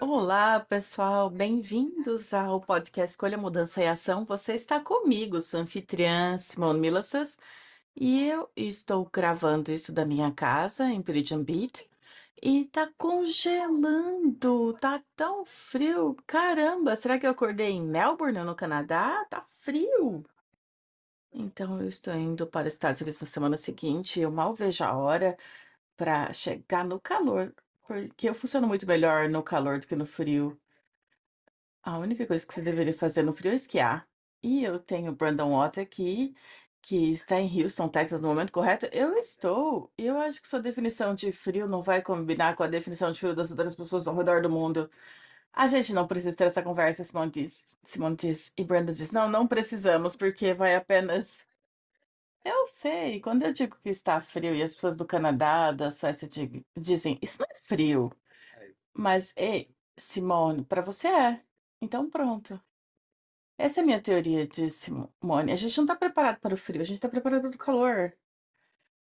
Olá, pessoal, bem-vindos ao podcast Escolha Mudança e Ação. Você está comigo, sou anfitriã Simone Milassas, e eu estou gravando isso da minha casa em Peridian Beach. E tá congelando, tá tão frio. Caramba, será que eu acordei em Melbourne, no Canadá? Tá frio. Então eu estou indo para os Estados Unidos na semana seguinte. Eu mal vejo a hora para chegar no calor, porque eu funciono muito melhor no calor do que no frio. A única coisa que você deveria fazer no frio é esquiar. E eu tenho Brandon Watt aqui, que está em Houston, Texas, no momento correto. Eu estou. E eu acho que sua definição de frio não vai combinar com a definição de frio das outras pessoas ao redor do mundo. A gente não precisa ter essa conversa, Simone diz. Simone diz. E Brandon diz: Não, não precisamos, porque vai apenas. Eu sei, quando eu digo que está frio e as pessoas do Canadá, da Suécia di- dizem, isso não é frio. Mas, ei, Simone, para você é. Então pronto. Essa é a minha teoria de Simone. A gente não está preparado para o frio, a gente está preparado para o calor.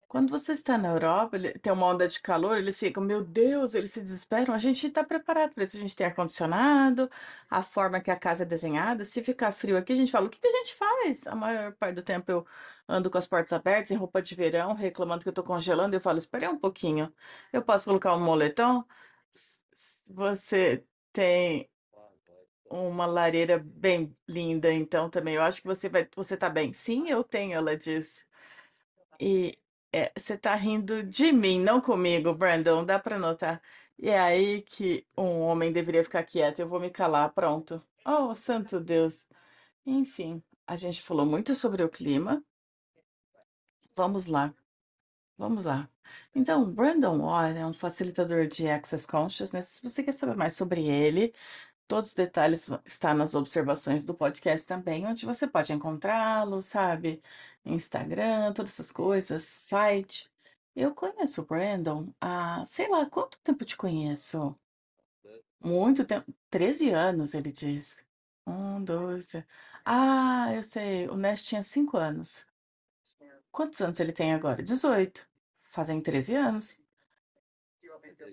Quando você está na Europa, tem uma onda de calor, eles ficam, meu Deus, eles se desesperam. A gente está preparado para isso. A gente tem ar-condicionado, a forma que a casa é desenhada. Se ficar frio aqui, a gente fala, o que que a gente faz? A maior parte do tempo eu ando com as portas abertas, em roupa de verão, reclamando que eu estou congelando. Eu falo, espere um pouquinho. Eu posso colocar um moletom? Você tem uma lareira bem linda, então também. Eu acho que você vai, você tá bem. Sim, eu tenho, ela diz. É, você tá rindo de mim, não comigo, Brandon, dá pra notar. E é aí que um homem deveria ficar quieto. Eu vou me calar, pronto. Oh, santo Deus. Enfim, a gente falou muito sobre o clima. Vamos lá, vamos lá. Então, Brandon Watt é um facilitador de Access Consciousness. Se você quer saber mais sobre ele, Todos os detalhes estar nas observações do podcast também, onde você pode encontrá-lo, sabe? Instagram, todas essas coisas, site. Eu conheço o Brandon há, sei lá, quanto tempo te conheço? Muito tempo. 13 anos, ele diz. Um, dois. três. Ah, eu sei. O Nest tinha 5 anos. Quantos anos ele tem agora? 18. Fazem 13 anos.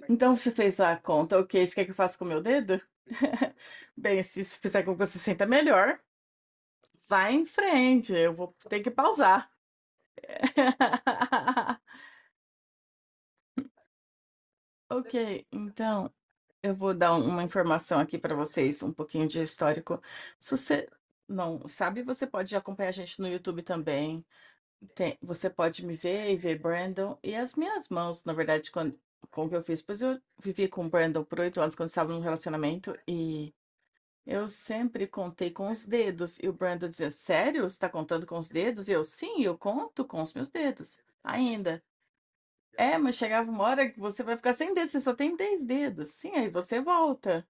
Então você fez a conta, ok? Você quer que eu faça com o meu dedo? Bem, se isso fizer com que você se sinta melhor, vai em frente. Eu vou ter que pausar. Ok, então eu vou dar uma informação aqui para vocês, um pouquinho de histórico. Se você não sabe, você pode acompanhar a gente no YouTube também. Tem- você pode me ver e ver Brandon e as minhas mãos, na verdade, quando, com o que eu fiz. Pois eu vivi com o Brandon por oito anos quando estava num relacionamento e Eu sempre contei com os dedos. E o Brandon dizia: Sério? Você está contando com os dedos? E eu: Sim, eu conto com os meus dedos. Ainda. É, mas chegava uma hora que você vai ficar sem dedos, você só tem 10 dedos. Sim, aí você volta.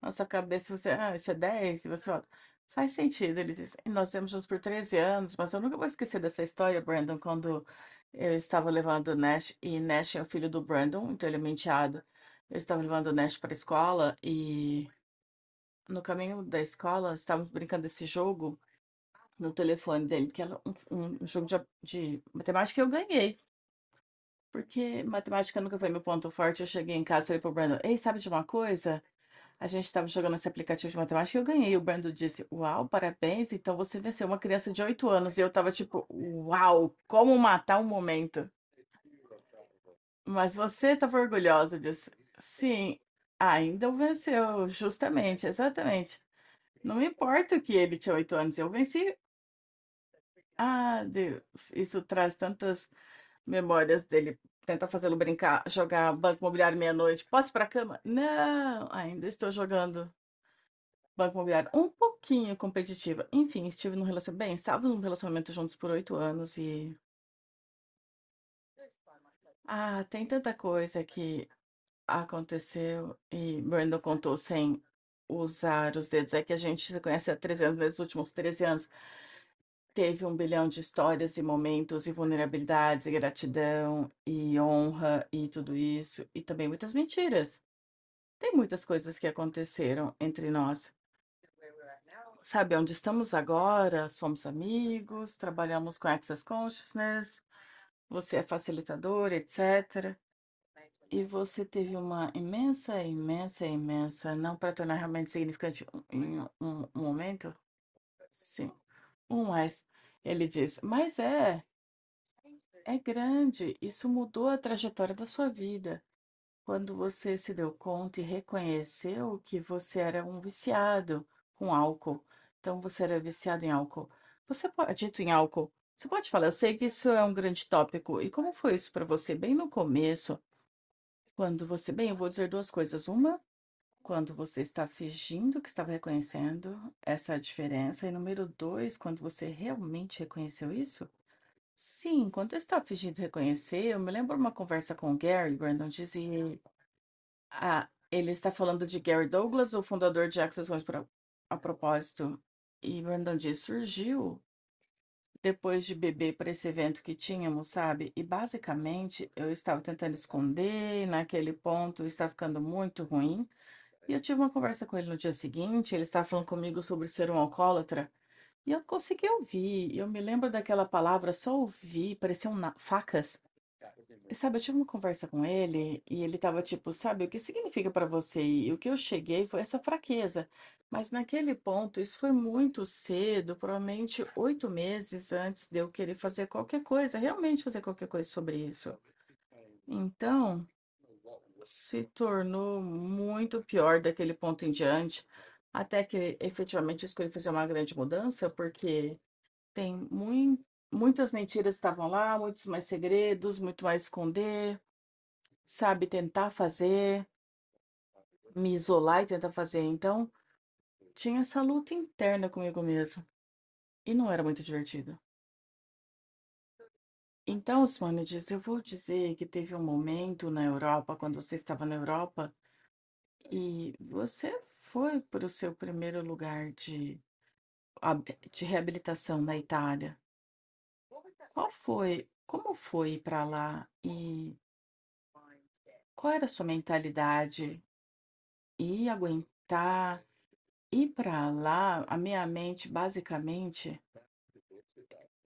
Na sua cabeça você, ah, isso é 10, e você volta. Faz sentido, ele disse. Nós temos juntos por 13 anos, mas eu nunca vou esquecer dessa história, Brandon, quando eu estava levando o Nash, e Nash é o filho do Brandon, então ele é menteado. Eu estava levando o Nash para a escola e. No caminho da escola, estávamos brincando desse jogo no telefone dele, que era um, um- jogo de, de matemática e eu ganhei. Porque matemática nunca foi meu ponto forte. Eu cheguei em casa e falei pro Brandon, ei, sabe de uma coisa? A gente estava jogando esse aplicativo de matemática e eu ganhei. O Brandon disse, uau, parabéns, então você venceu uma criança de 8 anos. E eu tava tipo, uau, como matar um momento. Mas você estava orgulhosa disso. Sim, ainda venceu, justamente, exatamente. Não importa que ele tinha oito anos, eu venci. Ah, Deus, isso traz tantas memórias dele. Tenta fazê-lo brincar, jogar Banco Imobiliário meia-noite. Posso ir pra cama? Não, ainda estou jogando Banco Imobiliário um pouquinho competitiva. Enfim, estive num relacionamento. Bem, estava num relacionamento juntos por oito anos e. Ah, tem tanta coisa que aconteceu e Brandon contou sem usar os dedos. É que a gente se conhece há 13 anos, nos últimos 13 anos teve um bilhão de histórias e momentos e vulnerabilidades e gratidão e honra e tudo isso e também muitas mentiras. Tem muitas coisas que aconteceram entre nós. Sabe onde estamos agora? Somos amigos, trabalhamos com Access Consciousness, você é facilitador, etc. E você teve uma imensa, imensa, imensa, não para tornar realmente significante um, um- um momento? Sim, um mais. Ele diz, mas é, é grande, isso mudou a trajetória da sua vida. Quando você se deu conta e reconheceu que você era um viciado com álcool. Então, você era viciado em álcool. Você pode, dito em álcool, você pode falar, eu sei que isso é um grande tópico. E como foi isso para você bem no começo? Quando você, bem, eu vou dizer duas coisas. Uma, quando você está fingindo que estava reconhecendo, essa diferença. E número dois, quando você realmente reconheceu isso? Sim, quando eu estava fingindo reconhecer, eu me lembro uma conversa com o Gary, Brandon dizia, ah, ele está falando de Gary Douglas, o fundador de Access One, a propósito. E Brandon diz, surgiu depois de beber para esse evento que tínhamos, sabe? E basicamente eu estava tentando esconder, e naquele ponto estava ficando muito ruim. E eu tive uma conversa com ele no dia seguinte, ele estava falando comigo sobre ser um alcoólatra, e eu consegui ouvir. Eu me lembro daquela palavra, só ouvi, pareciam na- facas. E sabe, eu tive uma conversa com ele e ele estava tipo, sabe, o que significa para você? E o que eu cheguei foi essa fraqueza. Mas naquele ponto, isso foi muito cedo, provavelmente oito meses antes de eu querer fazer qualquer coisa, realmente fazer qualquer coisa sobre isso. Então, se tornou muito pior daquele ponto em diante, até que efetivamente eu escolhi fazer uma grande mudança, porque tem mui muitas mentiras estavam lá, muitos mais segredos, muito mais esconder, sabe, tentar fazer, me isolar e tentar fazer. Então, tinha essa luta interna comigo mesmo. E não era muito divertido. Então, Osmanides, eu vou dizer que teve um momento na Europa, quando você estava na Europa, e você foi para o seu primeiro lugar de, de reabilitação na Itália. Qual foi? Como foi ir para lá? E qual era a sua mentalidade? E aguentar, ir para lá, a minha mente basicamente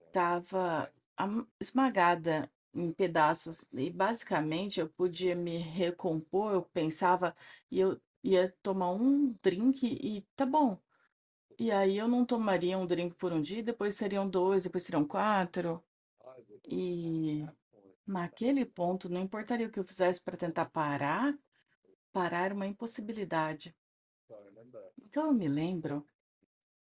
estava esmagada em pedaços e basicamente eu podia me recompor, eu pensava e eu ia tomar um drink e tá bom. E aí eu não tomaria um drink por um dia, depois seriam dois, depois seriam quatro. E naquele ponto, não importaria o que eu fizesse para tentar parar, parar era uma impossibilidade. Então eu me lembro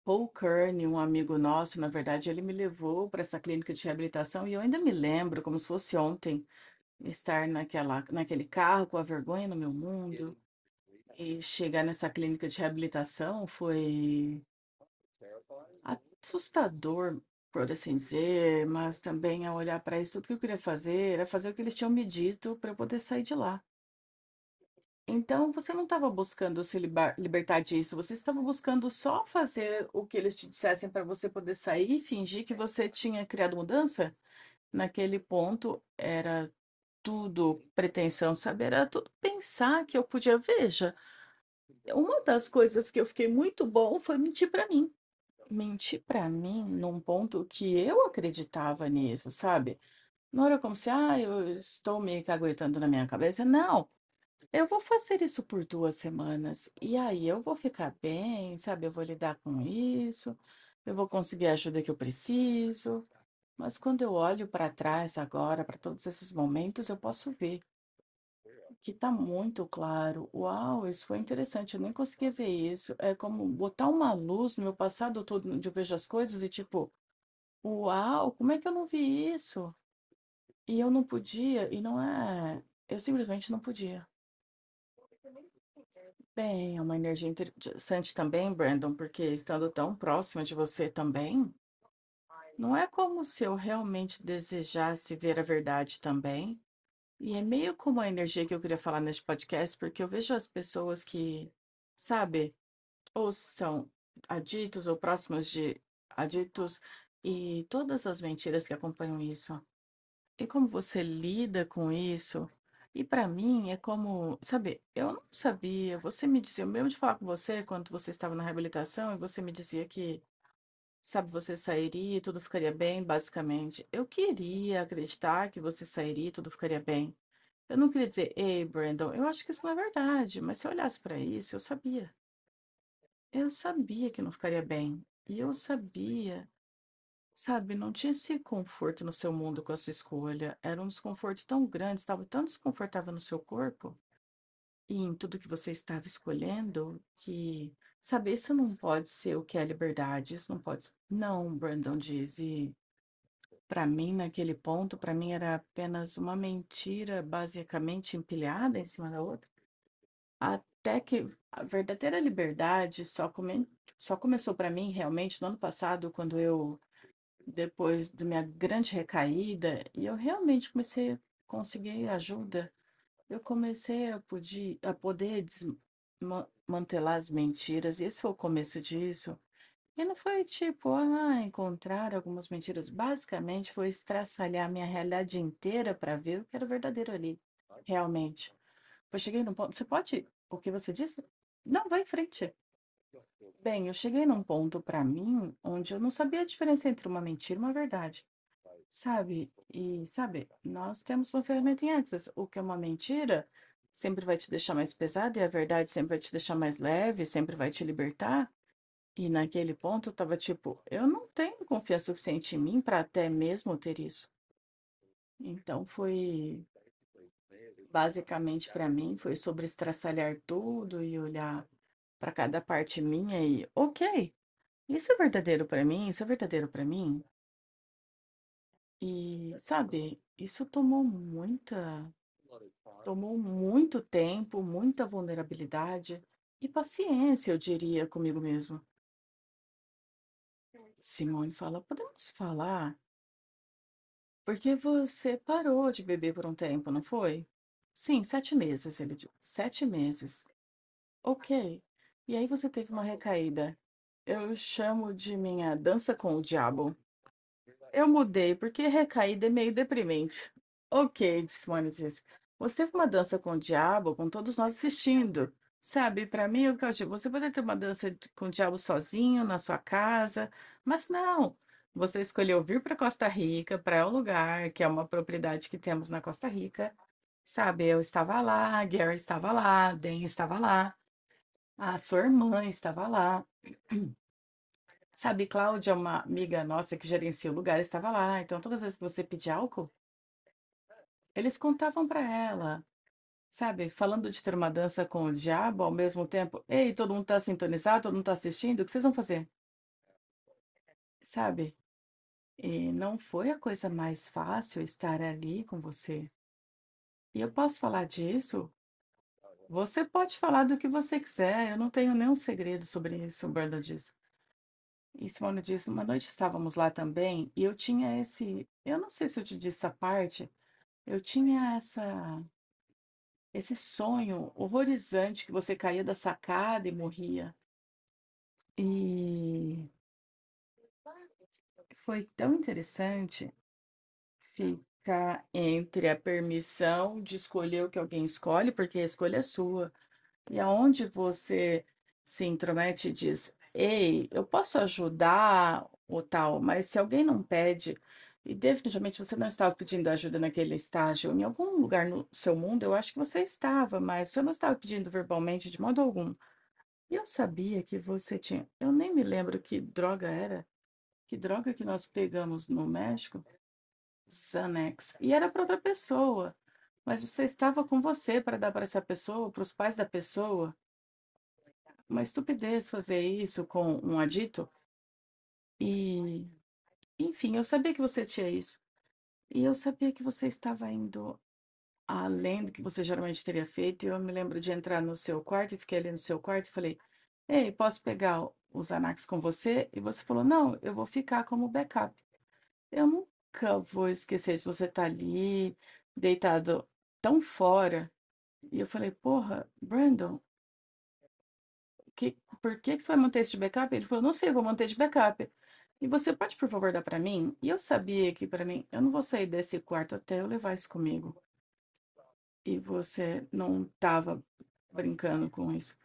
Paul Kearney, um amigo nosso, na verdade, ele me levou para essa clínica de reabilitação e eu ainda me lembro, como se fosse ontem, estar naquela, naquele carro com a vergonha no meu mundo e chegar nessa clínica de reabilitação foi assustador, por assim dizer, mas também ao olhar para isso, tudo que eu queria fazer era fazer o que eles tinham me dito para eu poder sair de lá. Então, você não estava buscando se libertar disso, você estava buscando só fazer o que eles te dissessem para você poder sair e fingir que você tinha criado mudança? Naquele ponto, era tudo pretensão, sabe? Era tudo pensar que eu podia. Veja, uma das coisas que eu fiquei muito bom foi mentir para mim. Mentir para mim num ponto que eu acreditava nisso, sabe? Não era como se, ah, eu estou me caguetando na minha cabeça. Não. Eu vou fazer isso por 2 semanas, e aí eu vou ficar bem, sabe, eu vou lidar com isso, eu vou conseguir a ajuda que eu preciso. Mas quando eu olho para trás agora, para todos esses momentos, eu posso ver que está muito claro. Uau, isso foi interessante, eu nem conseguia ver isso. É como botar uma luz no meu passado todo, onde eu vejo as coisas e tipo, uau, como é que eu não vi isso? E eu não podia, e não é, eu simplesmente não podia. Bem, é uma energia interessante também, Brandon, porque estando tão próxima de você também, não é como se eu realmente desejasse ver a verdade também. E é meio como a energia que eu queria falar neste podcast, porque eu vejo as pessoas que, sabe, ou são aditos ou próximos de aditos e todas as mentiras que acompanham isso. E como você lida com isso? E para mim é como, sabe, eu não sabia, você me dizia, eu mesmo de falar com você quando você estava na reabilitação e você me dizia que, sabe, você sairia e tudo ficaria bem, basicamente. Eu queria acreditar que você sairia e tudo ficaria bem. Eu não queria dizer, ei, Brandon, eu acho que isso não é verdade, mas se eu olhasse para isso, eu sabia. Eu sabia que não ficaria bem. E eu sabia, sabe, não tinha esse conforto no seu mundo com a sua escolha. Era um desconforto tão grande, estava tão desconfortável no seu corpo e em tudo que você estava escolhendo que, sabe, isso não pode ser o que é liberdade, isso não pode. Não, Brandon diz. E para mim, naquele ponto, para mim era apenas uma mentira basicamente empilhada em cima da outra. Até que a verdadeira liberdade só, come... só começou para mim realmente no ano passado, quando eu, depois da minha grande recaída, e eu realmente comecei a conseguir ajuda, eu comecei a, poder, a poder desmantelar as mentiras, e esse foi o começo disso. E não foi tipo, ah, encontrar algumas mentiras. Basicamente foi estraçalhar minha realidade inteira para ver o que era verdadeiro ali, realmente. Eu cheguei num ponto. Você pode. O que você disse? Não, vai em frente. Bem, eu cheguei num ponto para mim onde eu não sabia a diferença entre uma mentira e uma verdade. Sabe? E, sabe, nós temos uma ferramenta em Access. O que é uma mentira sempre vai te deixar mais pesado e a verdade sempre vai te deixar mais leve, sempre vai te libertar. E naquele ponto eu tava tipo, eu não tenho confiança suficiente em mim para até mesmo ter isso. Então foi basicamente para mim foi sobre estraçalhar tudo e olhar para cada parte minha e, ok, isso é verdadeiro para mim, isso é verdadeiro para mim. E, sabe, isso tomou muita, tomou muito tempo, muita vulnerabilidade e paciência, eu diria, comigo mesmo. Simone fala, podemos falar? Porque você parou de beber por um tempo, não foi? Sim, sete meses, ele disse. Sete meses. Ok. E aí você teve uma recaída. Eu chamo de minha dança com o diabo. Eu mudei, porque recaída é meio deprimente. Ok, Simone disse. Você teve uma dança com o diabo, com todos nós assistindo. Sabe, para mim, eu digo, você pode ter uma dança com o diabo sozinho, na sua casa, mas não. Você escolheu vir para Costa Rica, para um lugar que é uma propriedade que temos na Costa Rica. Sabe, eu estava lá, Gary estava lá, Dan estava lá, a sua irmã estava lá. Sabe, Cláudia, uma amiga nossa que gerencia o lugar, estava lá. Então, todas as vezes que você pedia álcool, eles contavam para ela. Sabe, falando de ter uma dança com o diabo ao mesmo tempo. Ei, todo mundo tá sintonizado, todo mundo tá assistindo, o que vocês vão fazer? Sabe? E não foi a coisa mais fácil estar ali com você. E eu posso falar disso? Você pode falar do que você quiser, eu não tenho nenhum segredo sobre isso, Brenda disse. E Simone disse, uma noite estávamos lá também, e eu tinha esse, eu não sei se eu te disse essa parte, eu tinha essa esse sonho horrorizante que você caía da sacada e morria. E foi tão interessante ficar entre a permissão de escolher o que alguém escolhe, porque a escolha é sua, e aonde você se intromete e diz: Ei, eu posso ajudar ou tal, mas se alguém não pede, e definitivamente você não estava pedindo ajuda naquele estágio, em algum lugar no seu mundo, eu acho que você estava, mas você não estava pedindo verbalmente de modo algum. E eu sabia que você tinha. Eu nem me lembro que droga era. Que droga que nós pegamos no México? Xanax. E era para outra pessoa. Mas você estava com você para dar para essa pessoa, para os pais da pessoa. Uma estupidez fazer isso com um adito. E, enfim, eu sabia que você tinha isso. E eu sabia que você estava indo além do que você geralmente teria feito. E eu me lembro de entrar no seu quarto e fiquei ali no seu quarto e falei: Ei, posso pegar os Xanax com você? E você falou: Não, eu vou ficar como backup. Eu nunca vou esquecer de você estar ali, deitado tão fora. E eu falei, porra, Brandon, que, por que, que você vai manter esse backup? Ele falou, não sei, vou manter de backup. E você pode, por favor, dar para mim? E eu sabia que para mim, eu não vou sair desse quarto até eu levar isso comigo. E você não estava brincando com isso.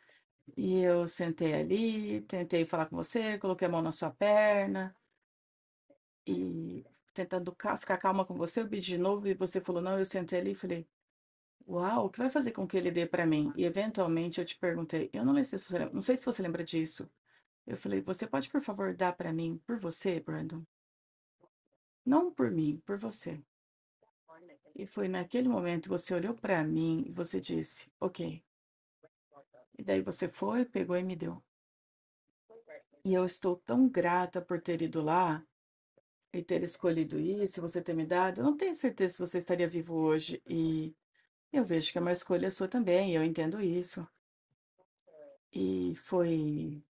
E eu sentei ali, tentei falar com você, coloquei a mão na sua perna e tentando ca- ficar calma com você, eu pedi de novo e você falou não, eu sentei ali e falei, uau, o que vai fazer com que ele dê para mim? E eventualmente eu te perguntei, eu não se você, não sei se você lembra disso. Eu falei, você pode por favor dar para mim por você, Brandon? Não por mim, por você. E foi naquele momento você olhou para mim e você disse, ok. E daí você foi, pegou e me deu. E eu estou tão grata por ter ido lá e ter escolhido isso, você ter me dado. Eu não tenho certeza se você estaria vivo hoje. E eu vejo que é uma escolha sua também, eu entendo isso. E foi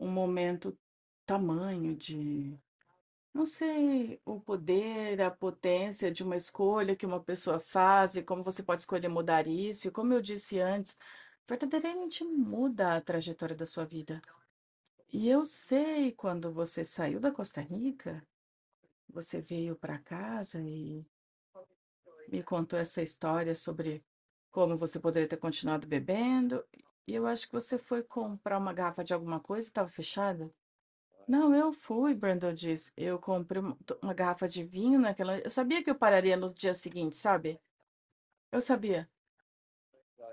um momento tamanho de, não sei, o poder, a potência de uma escolha que uma pessoa faz e como você pode escolher mudar isso. E como eu disse antes, verdadeiramente muda a trajetória da sua vida. E eu sei quando você saiu da Costa Rica, você veio para casa e me contou essa história sobre como você poderia ter continuado bebendo. E eu acho que você foi comprar uma garrafa de alguma coisa e estava fechada. Não, eu fui, Brandon disse. Eu comprei uma, garrafa de vinho naquela. Eu sabia que eu pararia no dia seguinte, sabe? Eu sabia.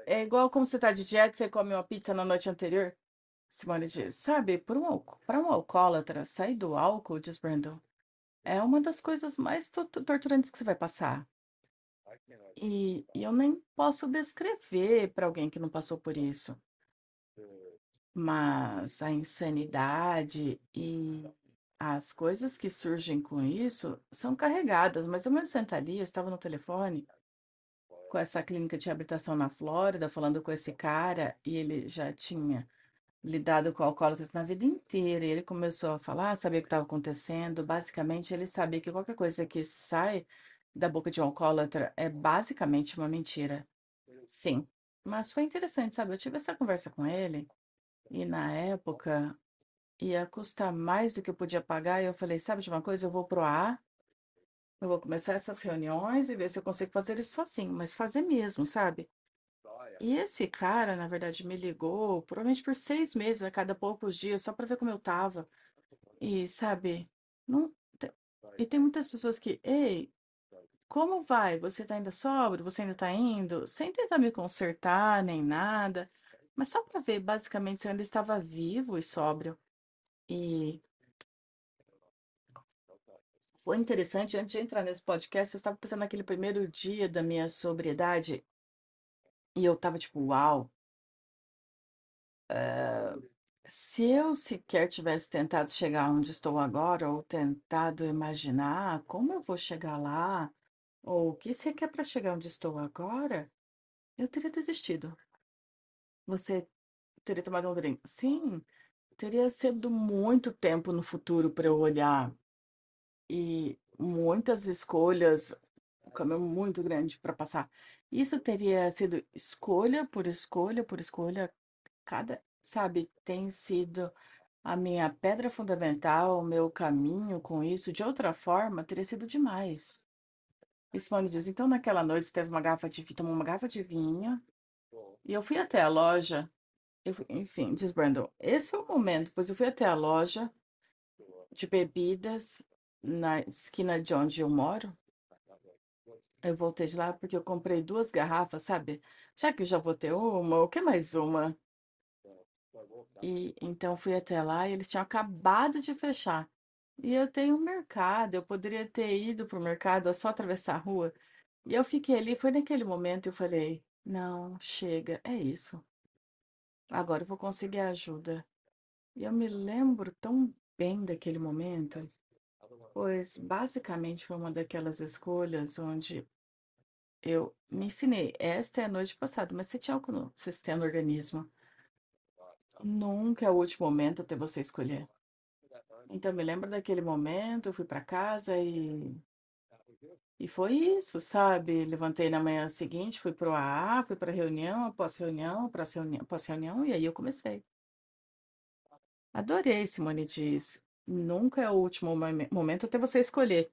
É igual como você tá de dieta, você come uma pizza na noite anterior. Simone diz, sabe, para um, alco- pra um alcoólatra, sair do álcool, diz Brandon, é uma das coisas mais to- to- torturantes que você vai passar. E, e eu nem posso descrever para alguém que não passou por isso. Mas a insanidade e as coisas que surgem com isso são carregadas. Mas eu me sentaria, eu estava no telefone com essa clínica de reabilitação na Flórida, falando com esse cara, e ele já tinha lidado com alcoólatras na vida inteira. E ele começou a falar, sabia o que estava acontecendo. Basicamente, ele sabia que qualquer coisa que sai da boca de um alcoólatra é basicamente uma mentira. Sim. Mas foi interessante, sabe? Eu tive essa conversa com ele, e na época ia custar mais do que eu podia pagar, e eu falei, sabe de uma coisa? Eu vou pro A, eu vou começar essas reuniões e ver se eu consigo fazer isso sozinho, mas fazer mesmo, sabe? E esse cara, na verdade, me ligou, provavelmente por seis meses, a cada poucos dias, só para ver como eu tava. E, sabe, não. E tem muitas pessoas que, ei, como vai? Você tá ainda sóbrio? Você ainda tá indo? Sem tentar me consertar nem nada, mas só para ver, basicamente, se eu ainda estava vivo e sóbrio. E foi interessante, antes de entrar nesse podcast, eu estava pensando naquele primeiro dia da minha sobriedade, e eu tava tipo, uau. eh, Se eu sequer tivesse tentado chegar onde estou agora, ou tentado imaginar como eu vou chegar lá, ou o que se requer para chegar onde estou agora, eu teria desistido. Você teria tomado um drink? Sim, teria sido muito tempo no futuro para eu olhar e muitas escolhas, um caminho muito grande para passar. Isso teria sido escolha por escolha por escolha, cada, sabe, tem sido a minha pedra fundamental, o meu caminho com isso. De outra forma, teria sido demais. E Simone diz, então naquela noite teve uma garrafa de vinho, tomou uma garrafa de vinho, e eu fui até a loja, fui- enfim, diz Brandon, esse foi o momento, pois eu fui até a loja de bebidas na esquina de onde eu moro. Eu voltei de lá porque eu comprei duas garrafas, sabe? Já que eu já vou ter uma, o que mais uma? E então fui até lá e eles tinham acabado de fechar. E eu tenho um mercado, eu poderia ter ido pro mercado, é só atravessar a rua. E eu fiquei ali, foi naquele momento eu falei, não, chega, é isso. Agora eu vou conseguir ajuda. E eu me lembro tão bem daquele momento, pois basicamente foi uma daquelas escolhas onde eu me ensinei, esta é a noite passada, mas você tinha álcool no sistema do organismo. Nunca é o último momento até você escolher. Então, me lembro daquele momento, eu fui para casa e E foi isso, sabe? Levantei na manhã seguinte, fui pro AA, fui pra reunião, após reunião, após reunião, após reunião, e aí eu comecei. Adorei, Simone diz. Nunca é o último momen- momento até você escolher.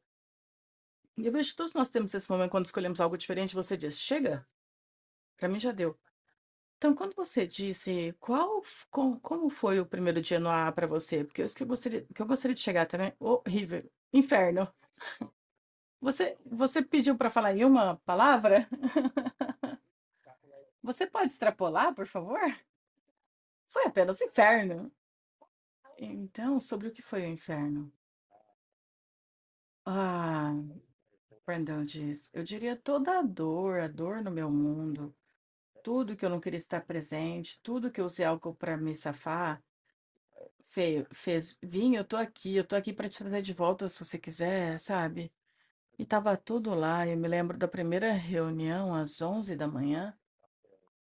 Eu vejo que todos nós temos esse momento quando escolhemos algo diferente, você diz, chega, pra mim já deu. Então, quando você disse qual, com- como foi o primeiro dia no AA para você? Porque isso que eu gostaria, que eu gostaria de chegar também, horrível, inferno. Você, você pediu para falar em uma palavra? Você pode extrapolar, por favor? Foi apenas inferno. Então, sobre o que foi o inferno? Ah, Brandon diz, eu diria toda a dor, a dor no meu mundo, tudo que eu não queria estar presente, tudo que eu usei algo para me safar, feio, fez, vim, eu tô aqui, eu tô aqui para te trazer de volta se você quiser, sabe? E tava tudo lá, eu me lembro da primeira reunião às 11 da manhã,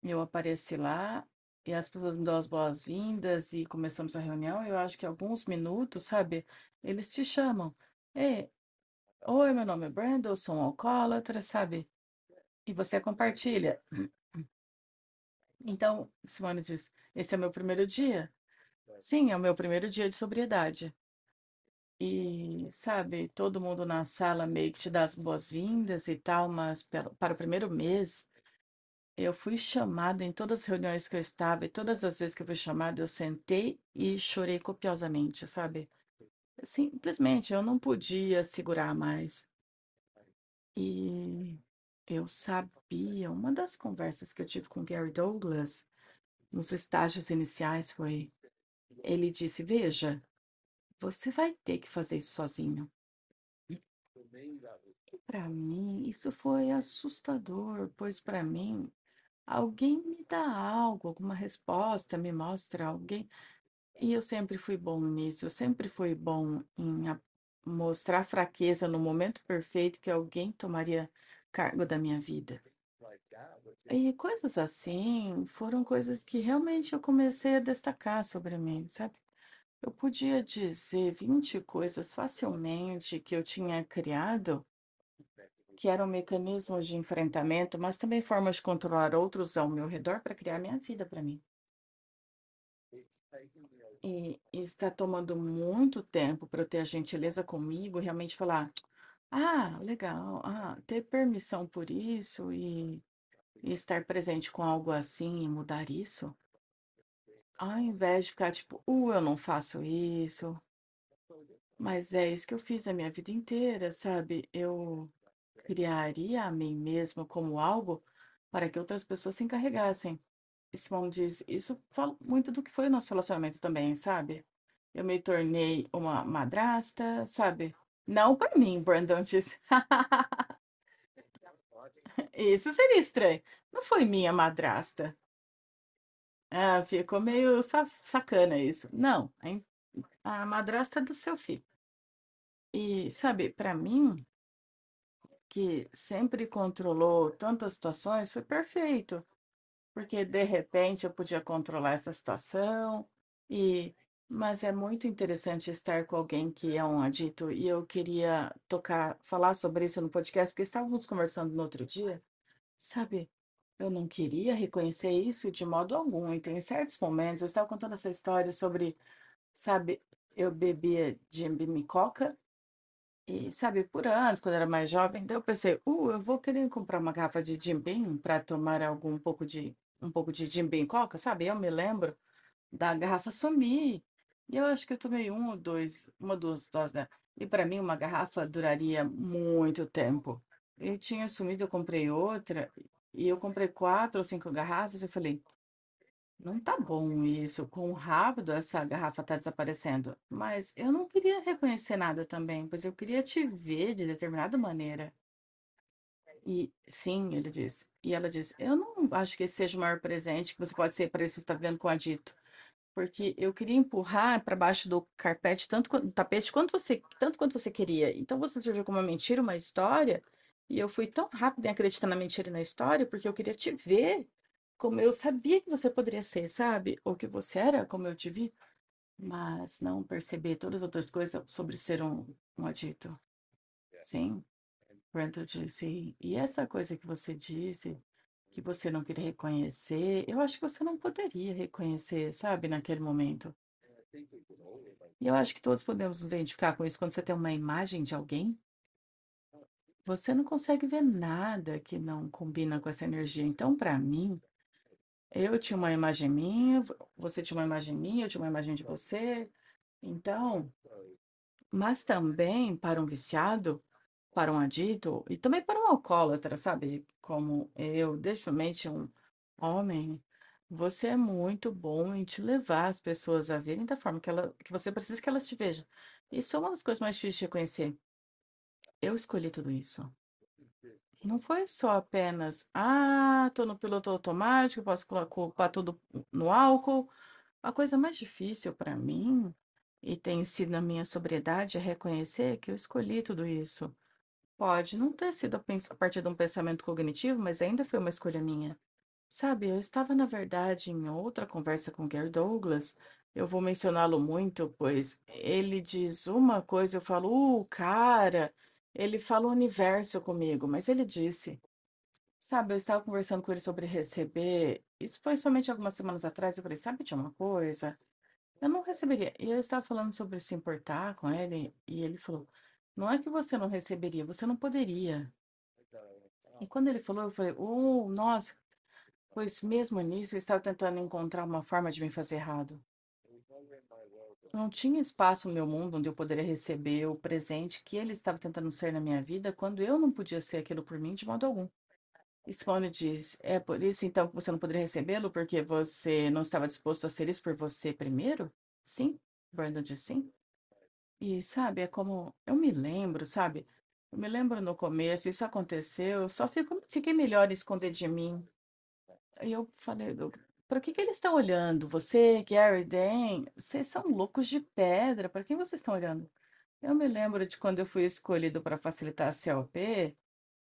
eu apareci lá e as pessoas me dão as boas-vindas e começamos a reunião, eu acho que alguns minutos, sabe? Eles te chamam. Ei, oi, meu nome é Brandon, sou um alcoólatra, sabe? E você compartilha. Então, Simone diz: Esse é meu primeiro dia? Sim, é o meu primeiro dia de sobriedade. E, sabe, todo mundo na sala meio que te dá as boas-vindas e tal, mas para o primeiro mês, eu fui chamada em todas as reuniões que eu estava, e todas as vezes que eu fui chamada, eu sentei e chorei copiosamente, sabe? Simplesmente eu não podia segurar mais. E eu sabia, uma das conversas que eu tive com Gary Douglas nos estágios iniciais foi, ele disse, veja, você vai ter que fazer isso sozinho. E para mim, isso foi assustador, pois para mim, alguém me dá algo, alguma resposta, me mostra alguém. E eu sempre fui bom nisso, eu sempre fui bom em mostrar fraqueza no momento perfeito que alguém tomaria cargo da minha vida. E coisas assim foram coisas que realmente eu comecei a destacar sobre mim, sabe? Eu podia dizer 20 coisas facilmente que eu tinha criado, que eram mecanismos de enfrentamento, mas também formas de controlar outros ao meu redor para criar minha vida para mim. E está tomando muito tempo para eu ter a gentileza comigo, e realmente falar, ah, legal, ah, ter permissão por isso e, e estar presente com algo assim e mudar isso, ao invés de ficar tipo, uh, eu não faço isso, mas é isso que eu fiz a minha vida inteira, sabe? Eu criaria a mim mesma como algo para que outras pessoas se encarregassem. E Simão diz, isso fala muito do que foi o nosso relacionamento também, sabe? Eu me tornei uma madrasta, sabe? Não para mim, Brandon disse. Isso seria estranho. Não foi minha madrasta. Ah, ficou meio sa- sacana isso. Não, a madrasta do seu filho. E, sabe, para mim, que sempre controlou tantas situações, foi perfeito. Porque de repente eu podia controlar essa situação e mas é muito interessante estar com alguém que é um adito e eu queria tocar, falar sobre isso no podcast, porque estávamos conversando no outro dia, sabe? Eu não queria reconhecer isso de modo algum, e tem certos momentos, eu estava contando essa história sobre, sabe, eu bebia Jimmy Coca e, sabe, por anos, quando era mais jovem, daí eu pensei, uh, eu vou querer comprar uma garrafa de Jim Beam para tomar algum pouco de um pouco de Jim Beam Coca, sabe? Eu me lembro da garrafa sumir. E eu acho que eu tomei um ou dois, uma ou duas doses dela. E para mim uma garrafa duraria muito tempo. Eu tinha sumido, eu comprei outra, e eu comprei quatro ou cinco garrafas, eu falei, não tá bom isso, quão rápido essa garrafa tá desaparecendo. Mas eu não queria reconhecer nada também, pois eu queria te ver de determinada maneira. E sim, ele disse. E ela disse: Eu não acho que esse seja o maior presente que você pode ser para isso que está vivendo com o Adito. Porque eu queria empurrar para baixo do carpete, tanto do tapete, quanto você, tanto quanto você queria. Então você serviu como uma mentira, uma história. E eu fui tão rápida em acreditar na mentira e na história, porque eu queria te ver como eu sabia que você poderia ser, sabe? Ou que você era como eu te vi, mas não perceber todas as outras coisas sobre ser um, um adito. Sim. Brandon disse, e essa coisa que você disse, que você não queria reconhecer, eu acho que você não poderia reconhecer, sabe, naquele momento. E eu acho que todos podemos nos identificar com isso quando você tem uma imagem de alguém, você não consegue ver nada que não combina com essa energia. Então, para mim, eu tinha uma imagem minha, vo- você tinha uma imagem minha, eu tinha uma imagem de você. Então, mas também para um viciado, para um adito e também para um alcoólatra, sabe? Como eu, definitivamente um homem, você é muito bom em te levar as pessoas a verem da forma que ela, que você precisa que elas te vejam. Isso é uma das coisas mais difíceis de reconhecer. Eu escolhi tudo isso. Não foi só apenas, ah, tô no piloto automático, posso colo- culpar tudo no álcool. A coisa mais difícil para mim, e tem sido na minha sobriedade, é reconhecer que eu escolhi tudo isso. Pode não ter sido a partir de um pensamento cognitivo, mas ainda foi uma escolha minha. Sabe, eu estava, na verdade, em outra conversa com Gary Douglas. Eu vou mencioná-lo muito, pois ele diz uma coisa, eu falo, uh, cara, ele fala o universo comigo, mas ele disse, sabe, eu estava conversando com ele sobre receber, isso foi somente algumas semanas atrás, eu falei, sabe de uma coisa? Eu não receberia. E eu estava falando sobre se importar com ele, e ele falou, não é que você não receberia, você não poderia. E quando ele falou, eu falei, oh, nossa, pois mesmo nisso eu estava tentando encontrar uma forma de me fazer errado. Não tinha espaço no meu mundo onde eu poderia receber o presente que ele estava tentando ser na minha vida, quando eu não podia ser aquilo por mim de modo algum. E Simone diz: É por isso então que você não poderia recebê-lo, porque você não estava disposto a ser isso por você primeiro? Sim. Brandon diz sim. E sabe, é como. Eu me lembro, sabe? Eu me lembro no começo, isso aconteceu, eu só fico, fiquei melhor esconder de mim. Aí eu falei, para que que eles estão olhando? Você, Gary, Dan, vocês são loucos de pedra, para quem vocês estão olhando? Eu me lembro de quando eu fui escolhido para facilitar a CLP,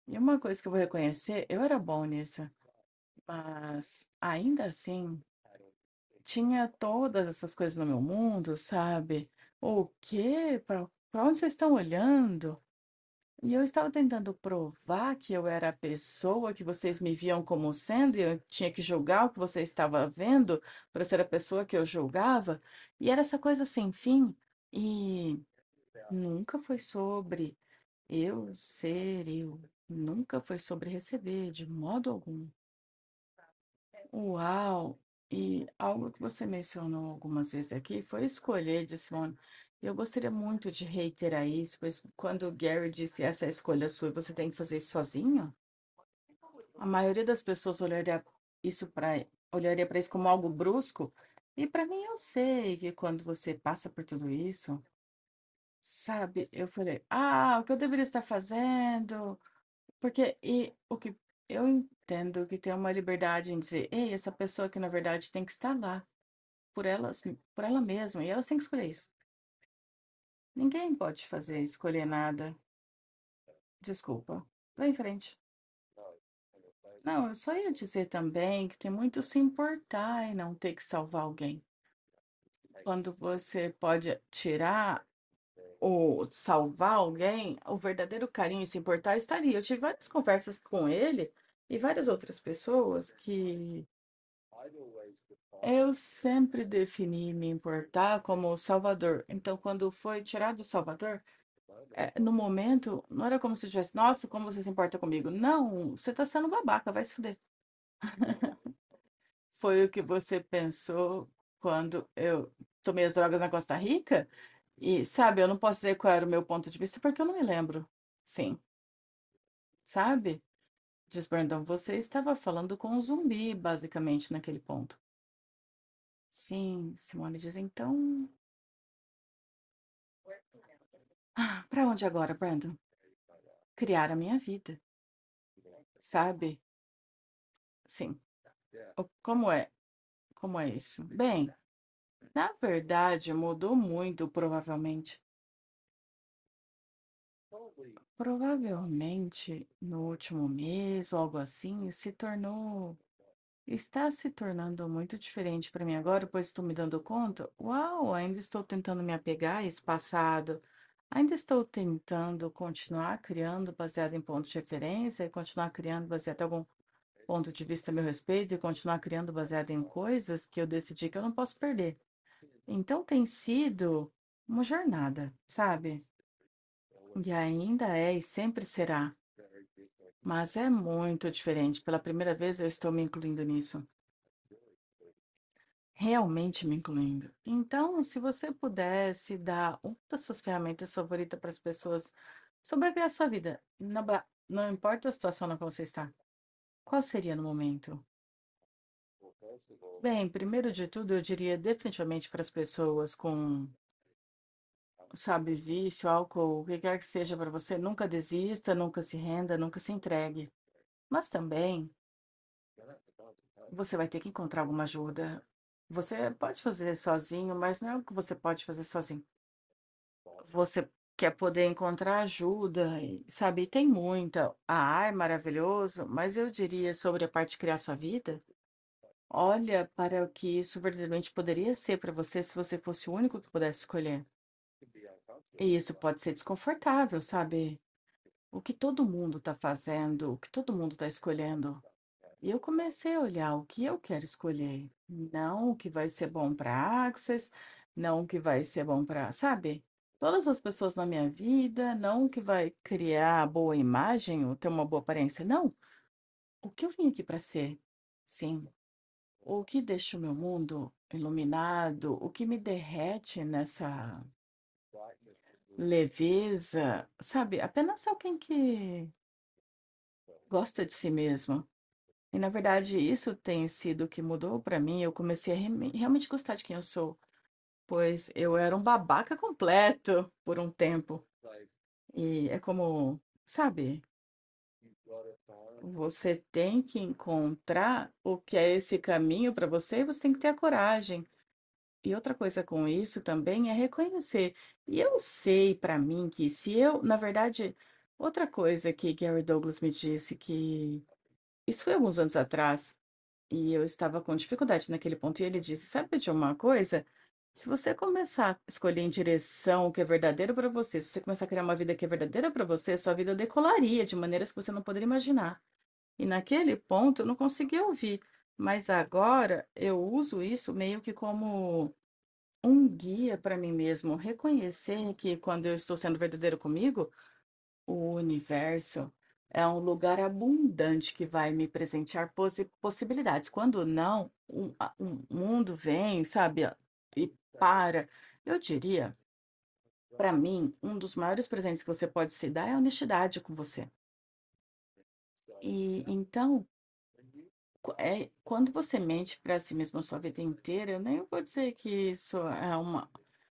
e uma coisa que eu vou reconhecer, eu era bom nisso, mas ainda assim, tinha todas essas coisas no meu mundo, sabe? O quê? Para onde vocês estão olhando? E eu estava tentando provar que eu era a pessoa que vocês me viam como sendo, e eu tinha que julgar o que você estava vendo para ser a pessoa que eu julgava, e era essa coisa sem fim, e nunca foi sobre eu ser eu, nunca foi sobre receber, de modo algum. Uau! E algo que você mencionou algumas vezes aqui foi escolher de Simone. Eu gostaria muito de reiterar isso, pois quando o Gary disse essa é a escolha sua você tem que fazer isso sozinho, a maioria das pessoas olharia isso para olharia para isso como algo brusco. E para mim eu sei que quando você passa por tudo isso, sabe, eu falei, ah, o que eu deveria estar fazendo? Porque e o que eu entendo que tem uma liberdade em dizer, ei, essa pessoa que na verdade tem que estar lá por elas, por ela mesma, e elas têm que escolher isso. Ninguém pode fazer escolher nada. Desculpa. Vai em frente. Não, eu só ia dizer também que tem muito se importar e não ter que salvar alguém. Quando você pode tirar ou salvar alguém, o verdadeiro carinho e se importar estaria. Eu tive várias conversas com ele e várias outras pessoas que eu sempre defini me importar como o salvador. Então, quando foi tirado o salvador, é, no momento, não era como se tivesse, nossa, como você se importa comigo. Não, você tá sendo babaca, vai se fuder. Foi o que você pensou quando eu tomei as drogas na Costa Rica? E, sabe, eu não posso dizer qual era o meu ponto de vista porque eu não me lembro. Sim, sabe? Diz Brandon, você estava falando com um zumbi, basicamente, naquele ponto. Sim, Simone diz, então, para onde agora, Brandon? Criar a minha vida, sabe? Sim. Como é? Como é isso? Bem, na verdade, mudou muito, provavelmente. Provavelmente, no último mês ou algo assim, se tornou Está se tornando muito diferente para mim agora, pois estou me dando conta. Uau, ainda estou tentando me apegar a esse passado. Ainda estou tentando continuar criando baseado em pontos de referência e continuar criando baseado em algum ponto de vista a meu respeito e continuar criando baseado em coisas que eu decidi que eu não posso perder. Então tem sido uma jornada, sabe? E ainda é e sempre será. Mas é muito diferente. Pela primeira vez eu estou me incluindo nisso. Realmente me incluindo. Então, se você pudesse dar uma das suas ferramentas favoritas para as pessoas sobreviver a sua vida, ba- não importa a situação na qual você está, qual seria no momento? Bem, primeiro de tudo, eu diria definitivamente para as pessoas com, sabe, vício, álcool, o que quer que seja para você, nunca desista, nunca se renda, nunca se entregue. Mas também você vai ter que encontrar alguma ajuda. Você pode fazer sozinho, mas não é o que você pode fazer sozinho. Você quer poder encontrar ajuda, e, sabe? Tem muita. Ah, é maravilhoso, mas eu diria sobre a parte de criar sua vida. Olha para o que isso verdadeiramente poderia ser para você se você fosse o único que pudesse escolher. E isso pode ser desconfortável, sabe? O que todo mundo está fazendo, o que todo mundo está escolhendo. E eu comecei a olhar o que eu quero escolher, não o que vai ser bom para Access, não o que vai ser bom para, sabe? Todas as pessoas na minha vida, não o que vai criar boa imagem ou ter uma boa aparência, não. O que eu vim aqui para ser? Sim. O que deixa o meu mundo iluminado, o que me derrete nessa leveza, sabe? Apenas alguém que gosta de si mesmo. E na verdade, isso tem sido o que mudou para mim. Eu comecei a reme- realmente gostar de quem eu sou, pois eu era um babaca completo por um tempo. E é como, sabe, você tem que encontrar o que é esse caminho para você e você tem que ter a coragem. E outra coisa com isso também é reconhecer. E eu sei para mim que se eu, na verdade, outra coisa que Gary Douglas me disse que isso foi alguns anos atrás. E eu estava com dificuldade naquele ponto, e ele disse: Sabe de uma coisa? Se você começar a escolher em direção o que é verdadeiro para você, se você começar a criar uma vida que é verdadeira para você, sua vida decolaria de maneiras que você não poderia imaginar. E naquele ponto eu não conseguia ouvir, mas agora eu uso isso meio que como um guia para mim mesmo, reconhecer que quando eu estou sendo verdadeiro comigo, o universo é um lugar abundante que vai me presentear possi- possibilidades. Quando não, um, a- um mundo vem, sabe, e para. Eu diria, para mim, um dos maiores presentes que você pode se dar é a honestidade com você. E então, é, quando você mente para si mesmo a sua vida inteira, eu nem vou dizer que isso é uma,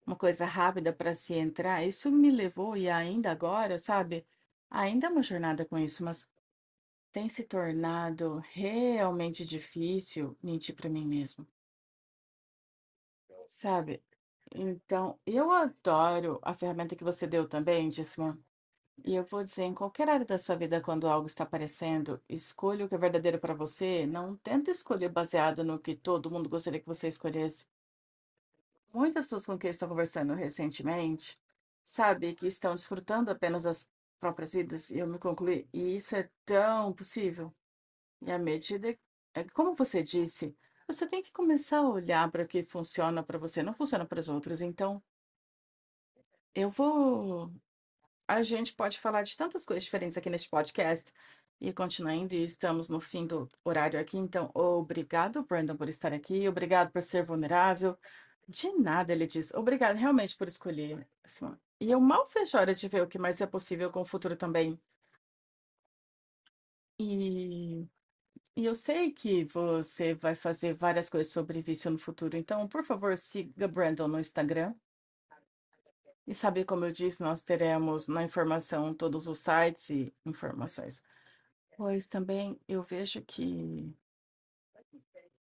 uma coisa rápida para se entrar. Isso me levou, e ainda agora, sabe? Ainda é uma jornada com isso, mas Tem se tornado realmente difícil mentir para mim mesmo, sabe? Então, eu adoro a ferramenta que você deu também, Disman. E eu vou dizer, em qualquer área da sua vida, quando algo está aparecendo, escolha o que é verdadeiro para você. Não tenta escolher baseado no que todo mundo gostaria que você escolhesse. Muitas pessoas com quem estou conversando recentemente, sabe, que estão desfrutando apenas das próprias vidas, e eu me concluí, e isso é tão possível. E à medida, é como você disse, você tem que começar a olhar para o que funciona para você, não funciona para os outros. Então, eu vou. A gente pode falar de tantas coisas diferentes aqui neste podcast e continuar indo, e estamos no fim do horário aqui. Então, obrigado, Brandon, por estar aqui, obrigado por ser vulnerável. De nada, ele diz. Obrigado realmente por escolher. E eu mal vejo a hora de ver o que mais é possível com o futuro também. E E eu sei que você vai fazer várias coisas sobre vício no futuro, então, por favor, siga Brandon no Instagram. E sabe, como eu disse, nós teremos na informação todos os sites e informações. Pois também eu vejo que,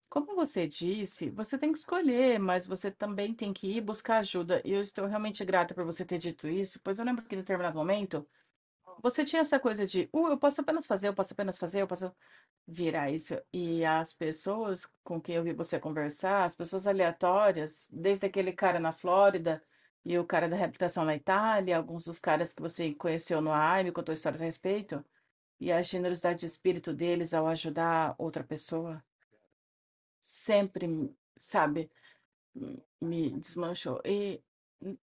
como você disse, você tem que escolher, mas você também tem que ir buscar ajuda. E eu estou realmente grata por você ter dito isso, pois eu lembro que em determinado momento você tinha essa coisa de, uh, eu posso apenas fazer, eu posso apenas fazer, eu posso. virar isso. E as pessoas com quem eu vi você conversar, as pessoas aleatórias, desde aquele cara na Flórida, e o cara da reabilitação na Itália, alguns dos caras que você conheceu no AI, me contou histórias a respeito, e a generosidade de espírito deles ao ajudar outra pessoa, sempre, sabe, me desmanchou. E n-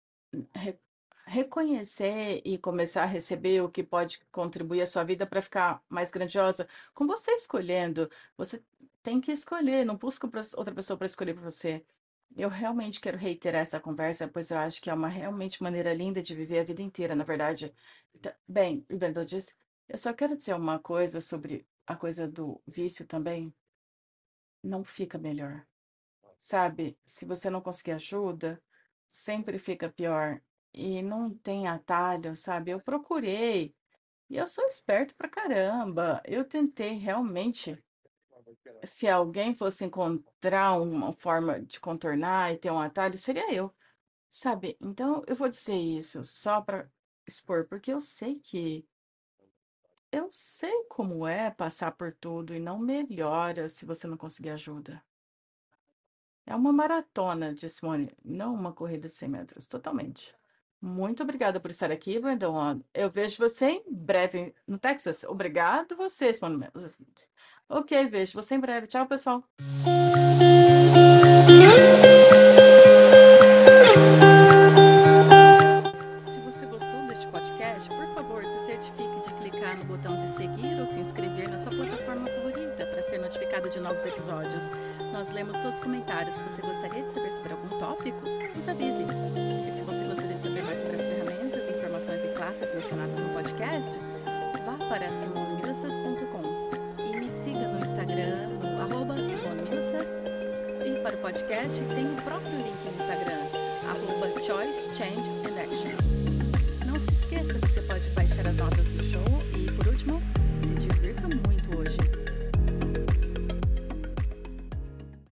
re- reconhecer e começar a receber o que pode contribuir à sua vida para ficar mais grandiosa, com você escolhendo, você tem que escolher, não busca outra pessoa para escolher por você. Eu realmente quero reiterar essa conversa, pois eu acho que é uma realmente maneira linda de viver a vida inteira, na verdade. Tá- Bem, o disse, eu só quero dizer uma coisa sobre a coisa do vício também. Não fica melhor. Sabe, se você não conseguir ajuda, sempre fica pior. E não tem atalho, sabe? Eu procurei. E eu sou esperto pra caramba. Eu tentei realmente. Se alguém fosse encontrar uma forma de contornar e ter um atalho, seria eu, sabe? Então eu vou dizer isso só pra expor, porque eu sei que eu sei como é passar por tudo e não melhora se você não conseguir ajuda. É uma maratona de Simone, não uma corrida de 100 metros, totalmente. Muito obrigada por estar aqui, Brandon. Eu vejo você em breve no Texas. Obrigado você, Simone. Mendes. Ok, vejo você em breve. Tchau, pessoal.